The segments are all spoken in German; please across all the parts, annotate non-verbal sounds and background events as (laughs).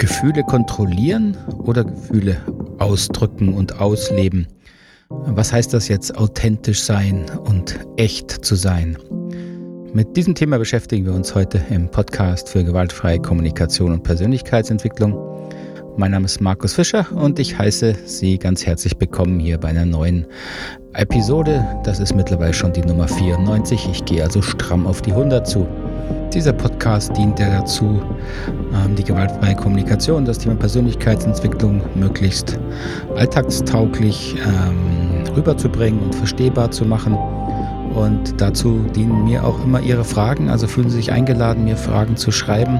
Gefühle kontrollieren oder Gefühle ausdrücken und ausleben? Was heißt das jetzt authentisch sein und echt zu sein? Mit diesem Thema beschäftigen wir uns heute im Podcast für gewaltfreie Kommunikation und Persönlichkeitsentwicklung. Mein Name ist Markus Fischer und ich heiße Sie ganz herzlich willkommen hier bei einer neuen Episode. Das ist mittlerweile schon die Nummer 94. Ich gehe also stramm auf die 100 zu. Dieser Podcast dient ja dazu, ähm, die gewaltfreie Kommunikation, das Thema Persönlichkeitsentwicklung möglichst alltagstauglich ähm, rüberzubringen und verstehbar zu machen. Und dazu dienen mir auch immer Ihre Fragen. Also fühlen Sie sich eingeladen, mir Fragen zu schreiben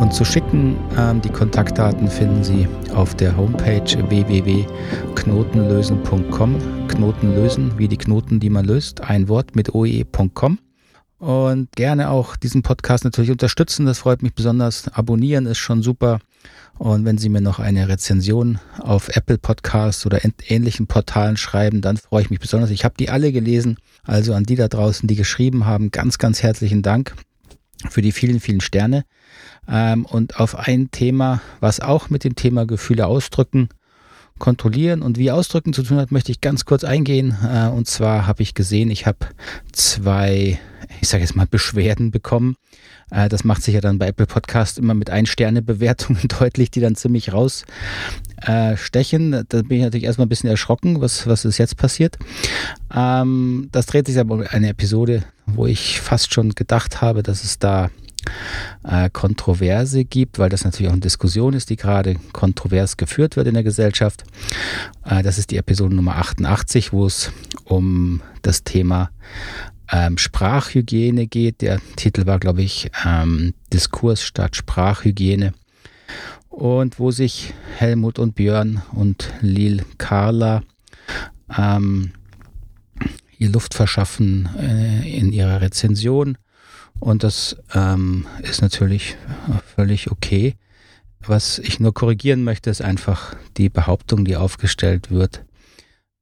und zu schicken. Ähm, die Kontaktdaten finden Sie auf der Homepage www.knotenlösen.com. Knoten lösen, wie die Knoten, die man löst. Ein Wort mit oe.com und gerne auch diesen Podcast natürlich unterstützen. Das freut mich besonders. Abonnieren ist schon super. Und wenn Sie mir noch eine Rezension auf Apple Podcasts oder ähnlichen Portalen schreiben, dann freue ich mich besonders. Ich habe die alle gelesen. Also an die da draußen, die geschrieben haben, ganz, ganz herzlichen Dank für die vielen, vielen Sterne. Ähm, und auf ein Thema, was auch mit dem Thema Gefühle ausdrücken kontrollieren und wie ausdrücken zu tun hat, möchte ich ganz kurz eingehen. Äh, und zwar habe ich gesehen, ich habe zwei, ich sage jetzt mal, Beschwerden bekommen. Äh, das macht sich ja dann bei Apple Podcast immer mit Ein-Sterne-Bewertungen (laughs) deutlich, die dann ziemlich rausstechen. Da bin ich natürlich erstmal ein bisschen erschrocken, was, was ist jetzt passiert. Ähm, das dreht sich aber um eine Episode, wo ich fast schon gedacht habe, dass es da äh, Kontroverse gibt, weil das natürlich auch eine Diskussion ist, die gerade kontrovers geführt wird in der Gesellschaft. Äh, das ist die Episode Nummer 88, wo es um das Thema ähm, Sprachhygiene geht. Der Titel war, glaube ich, ähm, Diskurs statt Sprachhygiene. Und wo sich Helmut und Björn und Lil Carla ähm, ihr Luft verschaffen äh, in ihrer Rezension und das ähm, ist natürlich völlig okay. Was ich nur korrigieren möchte, ist einfach die Behauptung, die aufgestellt wird,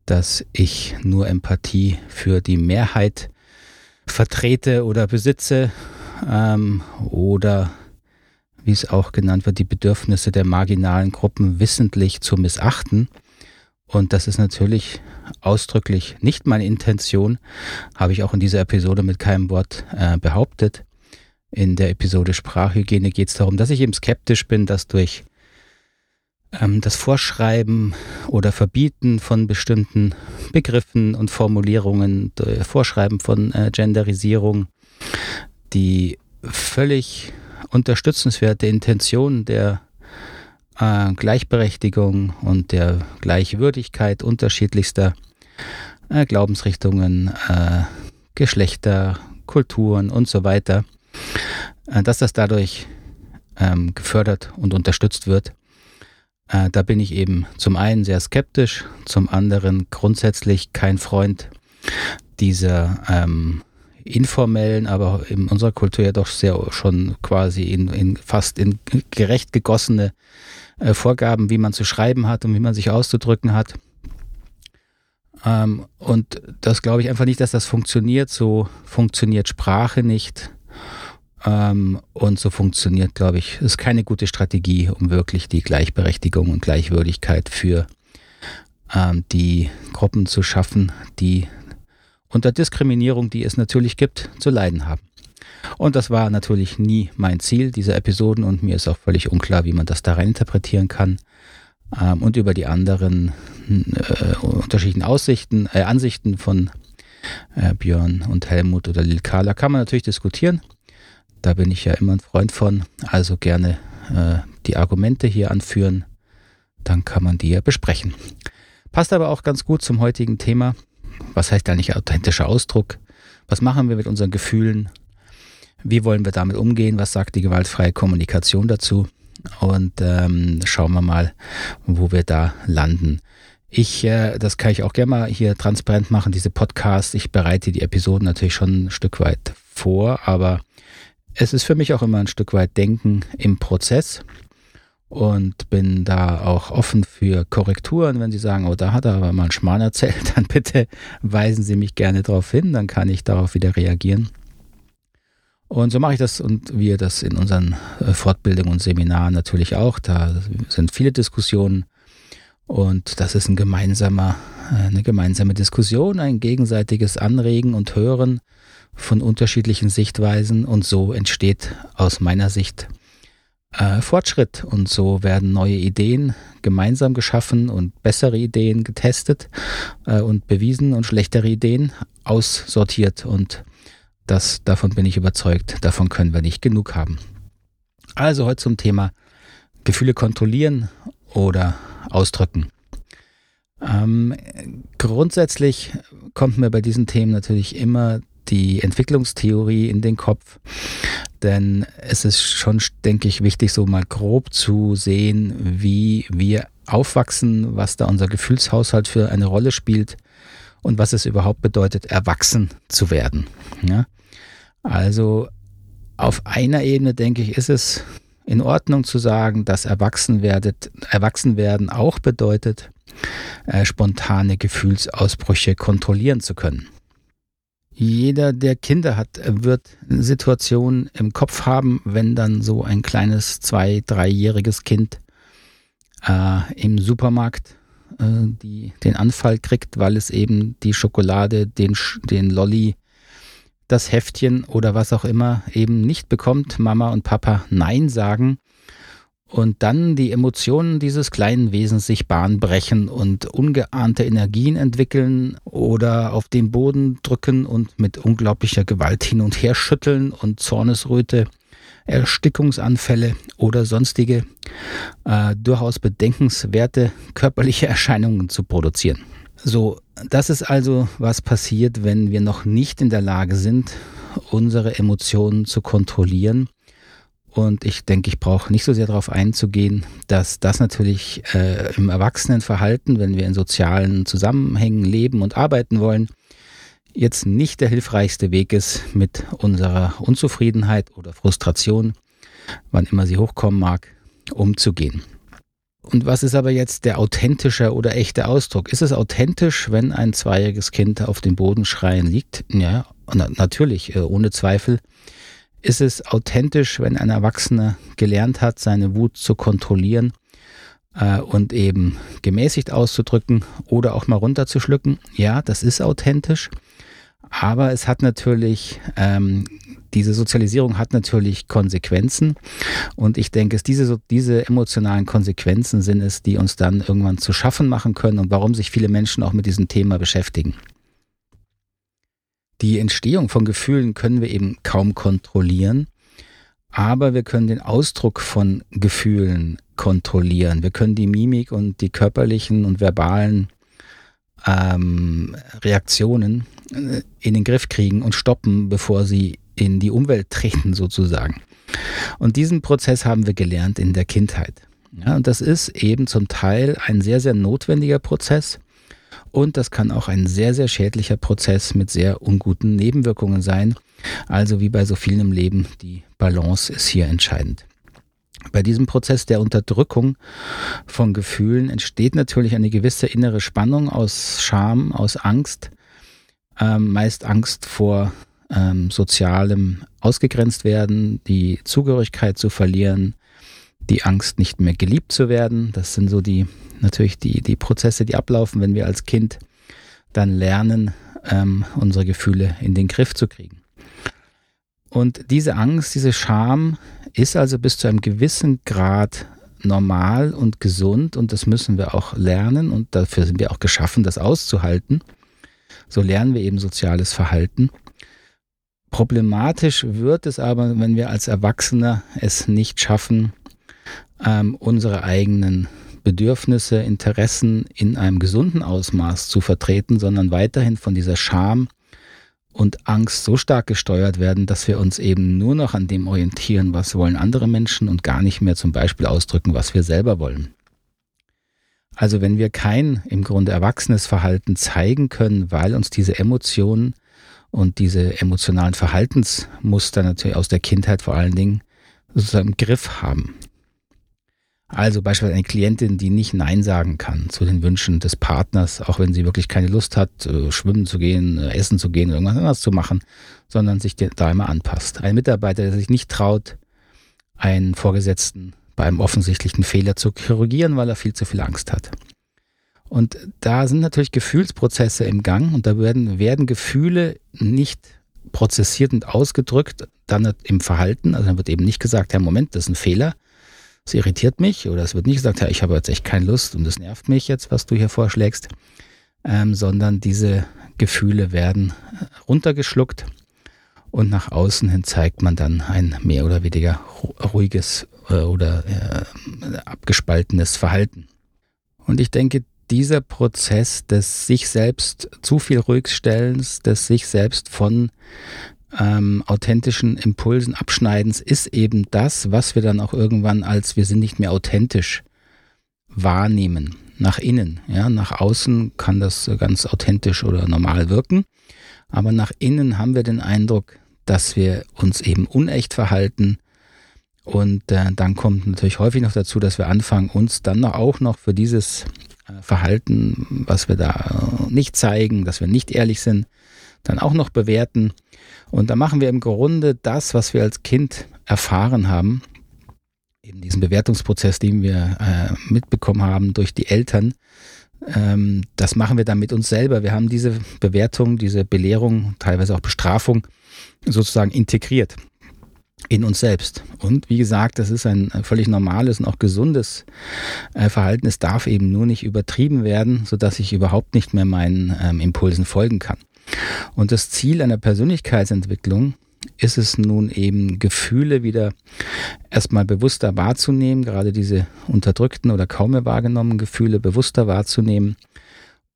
dass ich nur Empathie für die Mehrheit vertrete oder besitze ähm, oder wie es auch genannt wird, die Bedürfnisse der marginalen Gruppen wissentlich zu missachten. Und das ist natürlich ausdrücklich nicht meine Intention, habe ich auch in dieser Episode mit keinem Wort äh, behauptet. In der Episode Sprachhygiene geht es darum, dass ich eben skeptisch bin, dass durch ähm, das Vorschreiben oder Verbieten von bestimmten Begriffen und Formulierungen, Vorschreiben von äh, Genderisierung, die völlig unterstützenswerte Intention der äh, Gleichberechtigung und der Gleichwürdigkeit unterschiedlichster äh, Glaubensrichtungen, äh, Geschlechter, Kulturen und so weiter, äh, dass das dadurch ähm, gefördert und unterstützt wird. Äh, da bin ich eben zum einen sehr skeptisch, zum anderen grundsätzlich kein Freund dieser ähm, informellen, aber in unserer Kultur ja doch sehr schon quasi in, in fast in gerecht gegossene äh, Vorgaben, wie man zu schreiben hat und wie man sich auszudrücken hat. Ähm, und das glaube ich einfach nicht, dass das funktioniert. So funktioniert Sprache nicht. Ähm, und so funktioniert, glaube ich, ist keine gute Strategie, um wirklich die Gleichberechtigung und Gleichwürdigkeit für ähm, die Gruppen zu schaffen, die unter Diskriminierung, die es natürlich gibt, zu leiden haben. Und das war natürlich nie mein Ziel dieser Episoden und mir ist auch völlig unklar, wie man das da rein interpretieren kann. Ähm, und über die anderen äh, unterschiedlichen Aussichten, äh, Ansichten von äh, Björn und Helmut oder Lil Carla kann man natürlich diskutieren. Da bin ich ja immer ein Freund von. Also gerne äh, die Argumente hier anführen. Dann kann man die ja besprechen. Passt aber auch ganz gut zum heutigen Thema. Was heißt eigentlich authentischer Ausdruck? Was machen wir mit unseren Gefühlen? Wie wollen wir damit umgehen? Was sagt die gewaltfreie Kommunikation dazu? Und ähm, schauen wir mal, wo wir da landen. Ich, äh, das kann ich auch gerne mal hier transparent machen, diese Podcasts. Ich bereite die Episoden natürlich schon ein Stück weit vor, aber es ist für mich auch immer ein Stück weit Denken im Prozess und bin da auch offen für Korrekturen. Wenn Sie sagen, oh, da hat er aber mal einen Schmarrn erzählt, (laughs) dann bitte weisen Sie mich gerne darauf hin, dann kann ich darauf wieder reagieren. Und so mache ich das und wir das in unseren äh, Fortbildungen und Seminaren natürlich auch. Da sind viele Diskussionen und das ist ein gemeinsamer, äh, eine gemeinsame Diskussion, ein gegenseitiges Anregen und Hören von unterschiedlichen Sichtweisen und so entsteht aus meiner Sicht äh, Fortschritt und so werden neue Ideen gemeinsam geschaffen und bessere Ideen getestet äh, und bewiesen und schlechtere Ideen aussortiert und das, davon bin ich überzeugt, davon können wir nicht genug haben. Also heute zum Thema Gefühle kontrollieren oder ausdrücken. Ähm, grundsätzlich kommt mir bei diesen Themen natürlich immer die Entwicklungstheorie in den Kopf, denn es ist schon, denke ich, wichtig, so mal grob zu sehen, wie wir aufwachsen, was da unser Gefühlshaushalt für eine Rolle spielt und was es überhaupt bedeutet, erwachsen zu werden. Ja? Also auf einer Ebene, denke ich, ist es in Ordnung zu sagen, dass Erwachsenwerden auch bedeutet, äh, spontane Gefühlsausbrüche kontrollieren zu können. Jeder, der Kinder hat, wird Situationen im Kopf haben, wenn dann so ein kleines zwei-, dreijähriges Kind äh, im Supermarkt äh, die, den Anfall kriegt, weil es eben die Schokolade, den, den Lolly, das Heftchen oder was auch immer eben nicht bekommt, Mama und Papa Nein sagen und dann die Emotionen dieses kleinen Wesens sich Bahn brechen und ungeahnte Energien entwickeln oder auf den Boden drücken und mit unglaublicher Gewalt hin und her schütteln und Zornesröte, Erstickungsanfälle oder sonstige äh, durchaus bedenkenswerte körperliche Erscheinungen zu produzieren. So, das ist also, was passiert, wenn wir noch nicht in der Lage sind, unsere Emotionen zu kontrollieren. Und ich denke, ich brauche nicht so sehr darauf einzugehen, dass das natürlich äh, im Erwachsenenverhalten, wenn wir in sozialen Zusammenhängen leben und arbeiten wollen, jetzt nicht der hilfreichste Weg ist, mit unserer Unzufriedenheit oder Frustration, wann immer sie hochkommen mag, umzugehen. Und was ist aber jetzt der authentische oder echte Ausdruck? Ist es authentisch, wenn ein zweijähriges Kind auf dem Boden schreien liegt? Ja, na, natürlich, äh, ohne Zweifel. Ist es authentisch, wenn ein Erwachsener gelernt hat, seine Wut zu kontrollieren äh, und eben gemäßigt auszudrücken oder auch mal runterzuschlucken? Ja, das ist authentisch. Aber es hat natürlich ähm, diese Sozialisierung hat natürlich Konsequenzen. Und ich denke, es diese, diese emotionalen Konsequenzen sind es, die uns dann irgendwann zu schaffen machen können und warum sich viele Menschen auch mit diesem Thema beschäftigen. Die Entstehung von Gefühlen können wir eben kaum kontrollieren, aber wir können den Ausdruck von Gefühlen kontrollieren. Wir können die Mimik und die körperlichen und verbalen ähm, Reaktionen äh, in den Griff kriegen und stoppen, bevor sie in die Umwelt (laughs) treten sozusagen. Und diesen Prozess haben wir gelernt in der Kindheit. Ja, und das ist eben zum Teil ein sehr, sehr notwendiger Prozess. Und das kann auch ein sehr, sehr schädlicher Prozess mit sehr unguten Nebenwirkungen sein. Also wie bei so vielen im Leben, die Balance ist hier entscheidend. Bei diesem Prozess der Unterdrückung von Gefühlen entsteht natürlich eine gewisse innere Spannung aus Scham, aus Angst, ähm, meist Angst vor ähm, sozialem ausgegrenzt werden, die Zugehörigkeit zu verlieren, die Angst nicht mehr geliebt zu werden. Das sind so die natürlich die, die Prozesse, die ablaufen, wenn wir als Kind dann lernen, ähm, unsere Gefühle in den Griff zu kriegen. Und diese Angst, diese Scham ist also bis zu einem gewissen Grad normal und gesund und das müssen wir auch lernen und dafür sind wir auch geschaffen, das auszuhalten. So lernen wir eben soziales Verhalten. Problematisch wird es aber, wenn wir als Erwachsene es nicht schaffen, ähm, unsere eigenen Bedürfnisse, Interessen in einem gesunden Ausmaß zu vertreten, sondern weiterhin von dieser Scham und Angst so stark gesteuert werden, dass wir uns eben nur noch an dem orientieren, was wollen andere Menschen und gar nicht mehr zum Beispiel ausdrücken, was wir selber wollen. Also wenn wir kein im Grunde erwachsenes Verhalten zeigen können, weil uns diese Emotionen und diese emotionalen Verhaltensmuster natürlich aus der Kindheit vor allen Dingen sozusagen im Griff haben. Also beispielsweise eine Klientin, die nicht Nein sagen kann zu den Wünschen des Partners, auch wenn sie wirklich keine Lust hat, äh, schwimmen zu gehen, äh, essen zu gehen, irgendwas anderes zu machen, sondern sich da immer anpasst. Ein Mitarbeiter, der sich nicht traut, einen Vorgesetzten bei einem offensichtlichen Fehler zu korrigieren, weil er viel zu viel Angst hat. Und da sind natürlich Gefühlsprozesse im Gang und da werden, werden Gefühle nicht prozessiert und ausgedrückt, dann im Verhalten. Also dann wird eben nicht gesagt, Herr, Moment, das ist ein Fehler, es irritiert mich. Oder es wird nicht gesagt, Herr, ich habe jetzt echt keine Lust und es nervt mich jetzt, was du hier vorschlägst. Ähm, sondern diese Gefühle werden runtergeschluckt und nach außen hin zeigt man dann ein mehr oder weniger ruhiges äh, oder äh, abgespaltenes Verhalten. Und ich denke, dieser Prozess des sich selbst zu viel ruhigstellens, des sich selbst von ähm, authentischen Impulsen abschneidens ist eben das, was wir dann auch irgendwann als wir sind nicht mehr authentisch wahrnehmen. Nach innen, ja, nach außen kann das ganz authentisch oder normal wirken, aber nach innen haben wir den Eindruck, dass wir uns eben unecht verhalten, und äh, dann kommt natürlich häufig noch dazu, dass wir anfangen, uns dann auch noch für dieses äh, Verhalten, was wir da äh, nicht zeigen, dass wir nicht ehrlich sind, dann auch noch bewerten. Und da machen wir im Grunde das, was wir als Kind erfahren haben, eben diesen Bewertungsprozess, den wir äh, mitbekommen haben durch die Eltern, ähm, das machen wir dann mit uns selber. Wir haben diese Bewertung, diese Belehrung, teilweise auch Bestrafung sozusagen integriert in uns selbst. Und wie gesagt, das ist ein völlig normales und auch gesundes äh, Verhalten. Es darf eben nur nicht übertrieben werden, sodass ich überhaupt nicht mehr meinen ähm, Impulsen folgen kann. Und das Ziel einer Persönlichkeitsentwicklung ist es nun eben, Gefühle wieder erstmal bewusster wahrzunehmen, gerade diese unterdrückten oder kaum mehr wahrgenommenen Gefühle bewusster wahrzunehmen,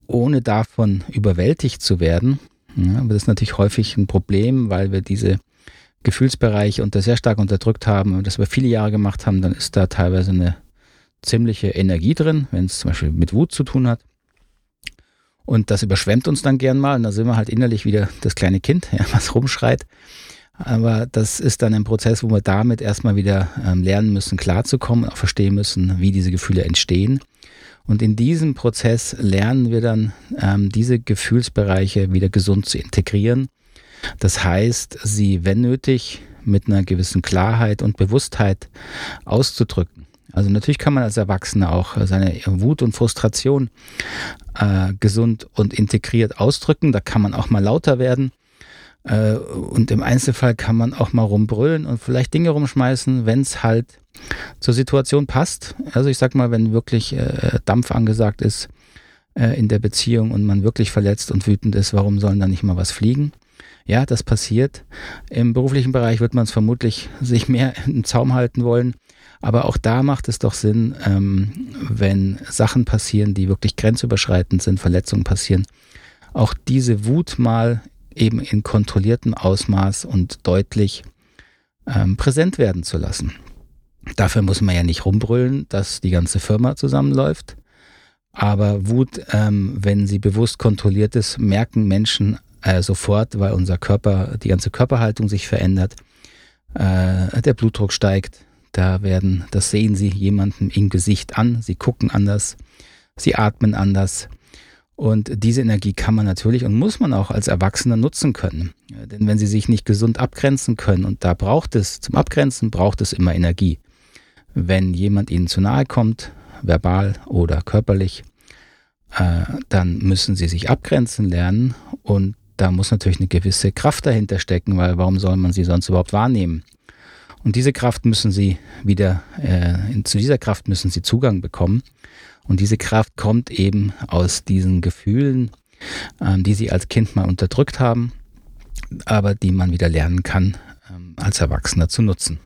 ohne davon überwältigt zu werden. Ja, das ist natürlich häufig ein Problem, weil wir diese Gefühlsbereiche unter sehr stark unterdrückt haben und das über viele Jahre gemacht haben, dann ist da teilweise eine ziemliche Energie drin, wenn es zum Beispiel mit Wut zu tun hat. Und das überschwemmt uns dann gern mal und da sind wir halt innerlich wieder das kleine Kind, (laughs) ja, was rumschreit. Aber das ist dann ein Prozess, wo wir damit erstmal wieder ähm, lernen müssen, klarzukommen, auch verstehen müssen, wie diese Gefühle entstehen. Und in diesem Prozess lernen wir dann, ähm, diese Gefühlsbereiche wieder gesund zu integrieren das heißt, sie, wenn nötig, mit einer gewissen Klarheit und Bewusstheit auszudrücken. Also natürlich kann man als Erwachsener auch seine Wut und Frustration äh, gesund und integriert ausdrücken. Da kann man auch mal lauter werden. Äh, und im Einzelfall kann man auch mal rumbrüllen und vielleicht Dinge rumschmeißen, wenn es halt zur Situation passt. Also ich sag mal, wenn wirklich äh, Dampf angesagt ist äh, in der Beziehung und man wirklich verletzt und wütend ist, warum sollen da nicht mal was fliegen? Ja, das passiert. Im beruflichen Bereich wird man es vermutlich sich mehr (laughs) im Zaum halten wollen. Aber auch da macht es doch Sinn, ähm, wenn Sachen passieren, die wirklich grenzüberschreitend sind, Verletzungen passieren, auch diese Wut mal eben in kontrolliertem Ausmaß und deutlich ähm, präsent werden zu lassen. Dafür muss man ja nicht rumbrüllen, dass die ganze Firma zusammenläuft. Aber Wut, ähm, wenn sie bewusst kontrolliert ist, merken Menschen äh, sofort, weil unser Körper, die ganze Körperhaltung sich verändert, äh, der Blutdruck steigt. Da werden, das sehen Sie jemandem im Gesicht an. Sie gucken anders, sie atmen anders. Und diese Energie kann man natürlich und muss man auch als Erwachsener nutzen können. Denn wenn sie sich nicht gesund abgrenzen können, und da braucht es, zum Abgrenzen braucht es immer Energie. Wenn jemand ihnen zu nahe kommt, verbal oder körperlich, äh, dann müssen sie sich abgrenzen lernen und da muss natürlich eine gewisse Kraft dahinter stecken, weil warum soll man sie sonst überhaupt wahrnehmen? Und diese Kraft müssen sie wieder, äh, zu dieser Kraft müssen sie Zugang bekommen. Und diese Kraft kommt eben aus diesen Gefühlen, ähm, die sie als Kind mal unterdrückt haben, aber die man wieder lernen kann, ähm, als Erwachsener zu nutzen.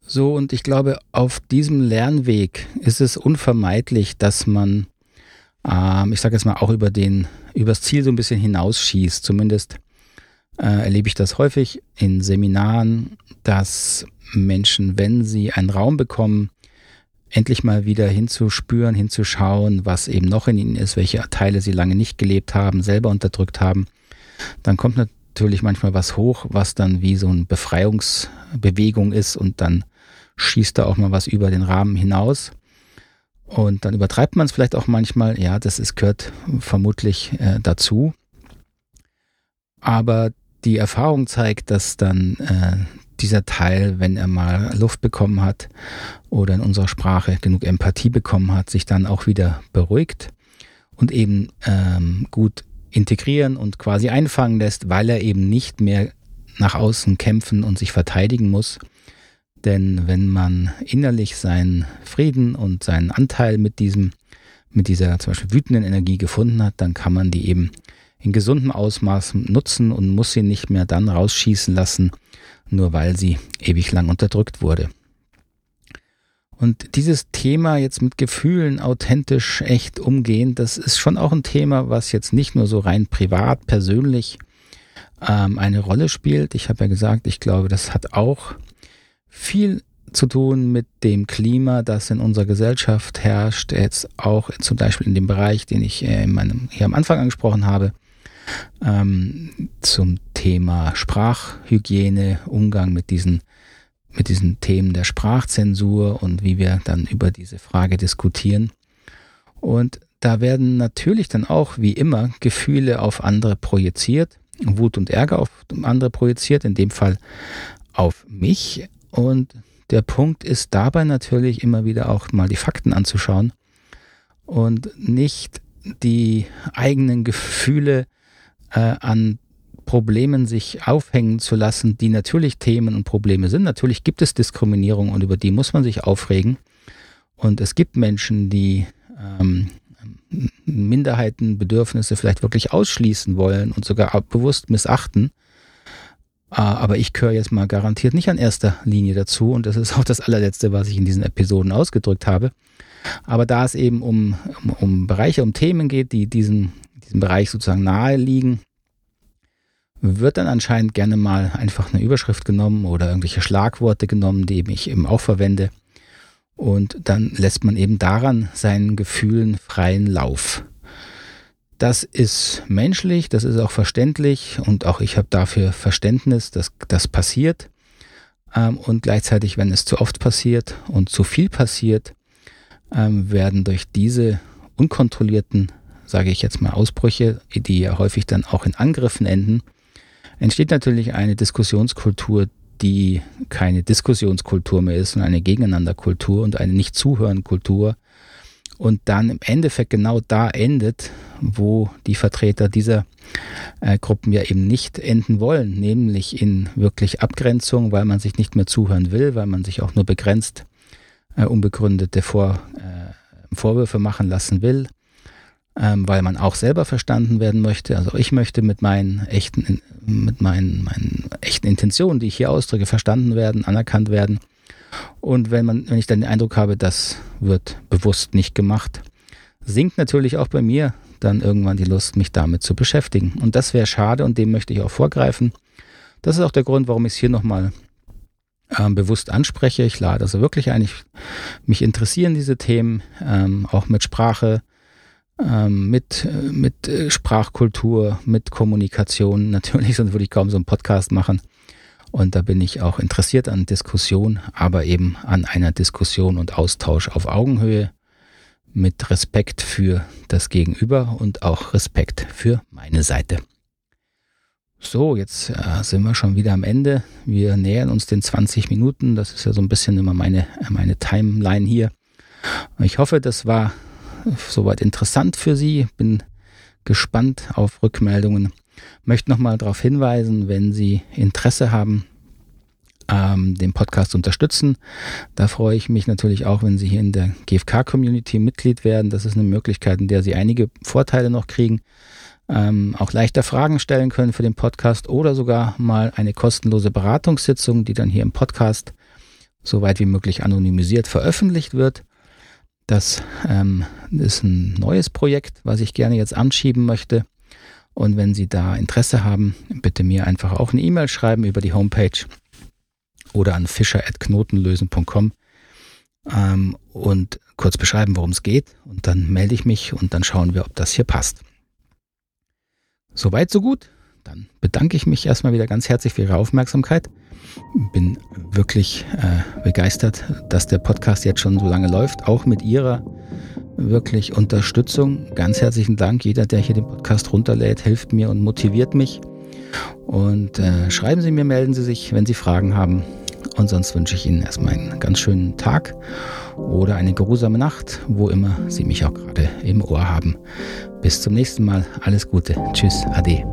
So, und ich glaube, auf diesem Lernweg ist es unvermeidlich, dass man ähm, ich sage jetzt mal, auch über den, übers Ziel so ein bisschen hinausschießt. Zumindest äh, erlebe ich das häufig in Seminaren, dass Menschen, wenn sie einen Raum bekommen, endlich mal wieder hinzuspüren, hinzuschauen, was eben noch in ihnen ist, welche Teile sie lange nicht gelebt haben, selber unterdrückt haben, dann kommt natürlich manchmal was hoch, was dann wie so eine Befreiungsbewegung ist und dann schießt da auch mal was über den Rahmen hinaus. Und dann übertreibt man es vielleicht auch manchmal. Ja, das ist, gehört vermutlich äh, dazu. Aber die Erfahrung zeigt, dass dann äh, dieser Teil, wenn er mal Luft bekommen hat oder in unserer Sprache genug Empathie bekommen hat, sich dann auch wieder beruhigt und eben ähm, gut integrieren und quasi einfangen lässt, weil er eben nicht mehr nach außen kämpfen und sich verteidigen muss. Denn wenn man innerlich seinen Frieden und seinen Anteil mit diesem, mit dieser zum Beispiel wütenden Energie gefunden hat, dann kann man die eben in gesundem Ausmaß nutzen und muss sie nicht mehr dann rausschießen lassen, nur weil sie ewig lang unterdrückt wurde. Und dieses Thema jetzt mit Gefühlen authentisch, echt umgehen, das ist schon auch ein Thema, was jetzt nicht nur so rein privat, persönlich ähm, eine Rolle spielt. Ich habe ja gesagt, ich glaube, das hat auch viel zu tun mit dem Klima, das in unserer Gesellschaft herrscht, jetzt auch zum Beispiel in dem Bereich, den ich äh, in meinem, hier am Anfang angesprochen habe, ähm, zum Thema Sprachhygiene, Umgang mit diesen mit diesen Themen der Sprachzensur und wie wir dann über diese Frage diskutieren. Und da werden natürlich dann auch, wie immer, Gefühle auf andere projiziert, Wut und Ärger auf andere projiziert, in dem Fall auf mich. Und der Punkt ist dabei natürlich immer wieder auch mal die Fakten anzuschauen und nicht die eigenen Gefühle äh, an Problemen sich aufhängen zu lassen, die natürlich Themen und Probleme sind. Natürlich gibt es Diskriminierung und über die muss man sich aufregen. Und es gibt Menschen, die ähm, Minderheitenbedürfnisse vielleicht wirklich ausschließen wollen und sogar bewusst missachten. Ah, aber ich gehöre jetzt mal garantiert nicht an erster Linie dazu und das ist auch das allerletzte, was ich in diesen Episoden ausgedrückt habe. Aber da es eben um, um, um Bereiche, um Themen geht, die diesen, diesem Bereich sozusagen nahe liegen, wird dann anscheinend gerne mal einfach eine Überschrift genommen oder irgendwelche Schlagworte genommen, die ich eben auch verwende. Und dann lässt man eben daran seinen Gefühlen freien Lauf. Das ist menschlich, das ist auch verständlich und auch ich habe dafür Verständnis, dass das passiert. Ähm, und gleichzeitig, wenn es zu oft passiert und zu viel passiert, ähm, werden durch diese unkontrollierten, sage ich jetzt mal, Ausbrüche, die ja häufig dann auch in Angriffen enden, entsteht natürlich eine Diskussionskultur, die keine Diskussionskultur mehr ist, sondern eine Gegeneinanderkultur und eine Nicht-Zuhören-Kultur. Und dann im Endeffekt genau da endet, wo die Vertreter dieser äh, Gruppen ja eben nicht enden wollen, nämlich in wirklich Abgrenzung, weil man sich nicht mehr zuhören will, weil man sich auch nur begrenzt äh, unbegründete Vor, äh, Vorwürfe machen lassen will, ähm, weil man auch selber verstanden werden möchte. Also ich möchte mit meinen echten, mit meinen, meinen echten Intentionen, die ich hier ausdrücke, verstanden werden, anerkannt werden. Und wenn man, wenn ich dann den Eindruck habe, das wird bewusst nicht gemacht, sinkt natürlich auch bei mir dann irgendwann die Lust, mich damit zu beschäftigen. Und das wäre schade und dem möchte ich auch vorgreifen. Das ist auch der Grund, warum ich es hier nochmal ähm, bewusst anspreche. Ich lade also wirklich ein, ich, mich interessieren diese Themen, ähm, auch mit Sprache, mit, mit äh, Sprachkultur, mit Kommunikation. (laughs) Natürlich, sonst würde ich kaum so einen Podcast machen. Und da bin ich auch interessiert an Diskussion, aber eben an einer Diskussion und Austausch auf Augenhöhe mit Respekt für das Gegenüber und auch Respekt für meine Seite. So, jetzt äh, sind wir schon wieder am Ende. Wir nähern uns den 20 Minuten. Das ist ja so ein bisschen immer meine, meine Timeline hier. Ich hoffe, das war soweit interessant für Sie. Bin gespannt auf Rückmeldungen. Möchte nochmal darauf hinweisen, wenn Sie Interesse haben, ähm, den Podcast zu unterstützen. Da freue ich mich natürlich auch, wenn Sie hier in der GFK-Community Mitglied werden. Das ist eine Möglichkeit, in der Sie einige Vorteile noch kriegen. Ähm, auch leichter Fragen stellen können für den Podcast oder sogar mal eine kostenlose Beratungssitzung, die dann hier im Podcast so weit wie möglich anonymisiert veröffentlicht wird. Das ähm, ist ein neues Projekt, was ich gerne jetzt anschieben möchte. Und wenn Sie da Interesse haben, bitte mir einfach auch eine E-Mail schreiben über die Homepage oder an fischer.knotenlösen.com ähm, und kurz beschreiben, worum es geht. Und dann melde ich mich und dann schauen wir, ob das hier passt. Soweit, so gut. Dann bedanke ich mich erstmal wieder ganz herzlich für Ihre Aufmerksamkeit. Bin wirklich äh, begeistert, dass der Podcast jetzt schon so lange läuft, auch mit Ihrer wirklich Unterstützung. Ganz herzlichen Dank. Jeder, der hier den Podcast runterlädt, hilft mir und motiviert mich. Und äh, schreiben Sie mir, melden Sie sich, wenn Sie Fragen haben. Und sonst wünsche ich Ihnen erstmal einen ganz schönen Tag oder eine geruhsame Nacht, wo immer Sie mich auch gerade im Ohr haben. Bis zum nächsten Mal. Alles Gute. Tschüss. Ade.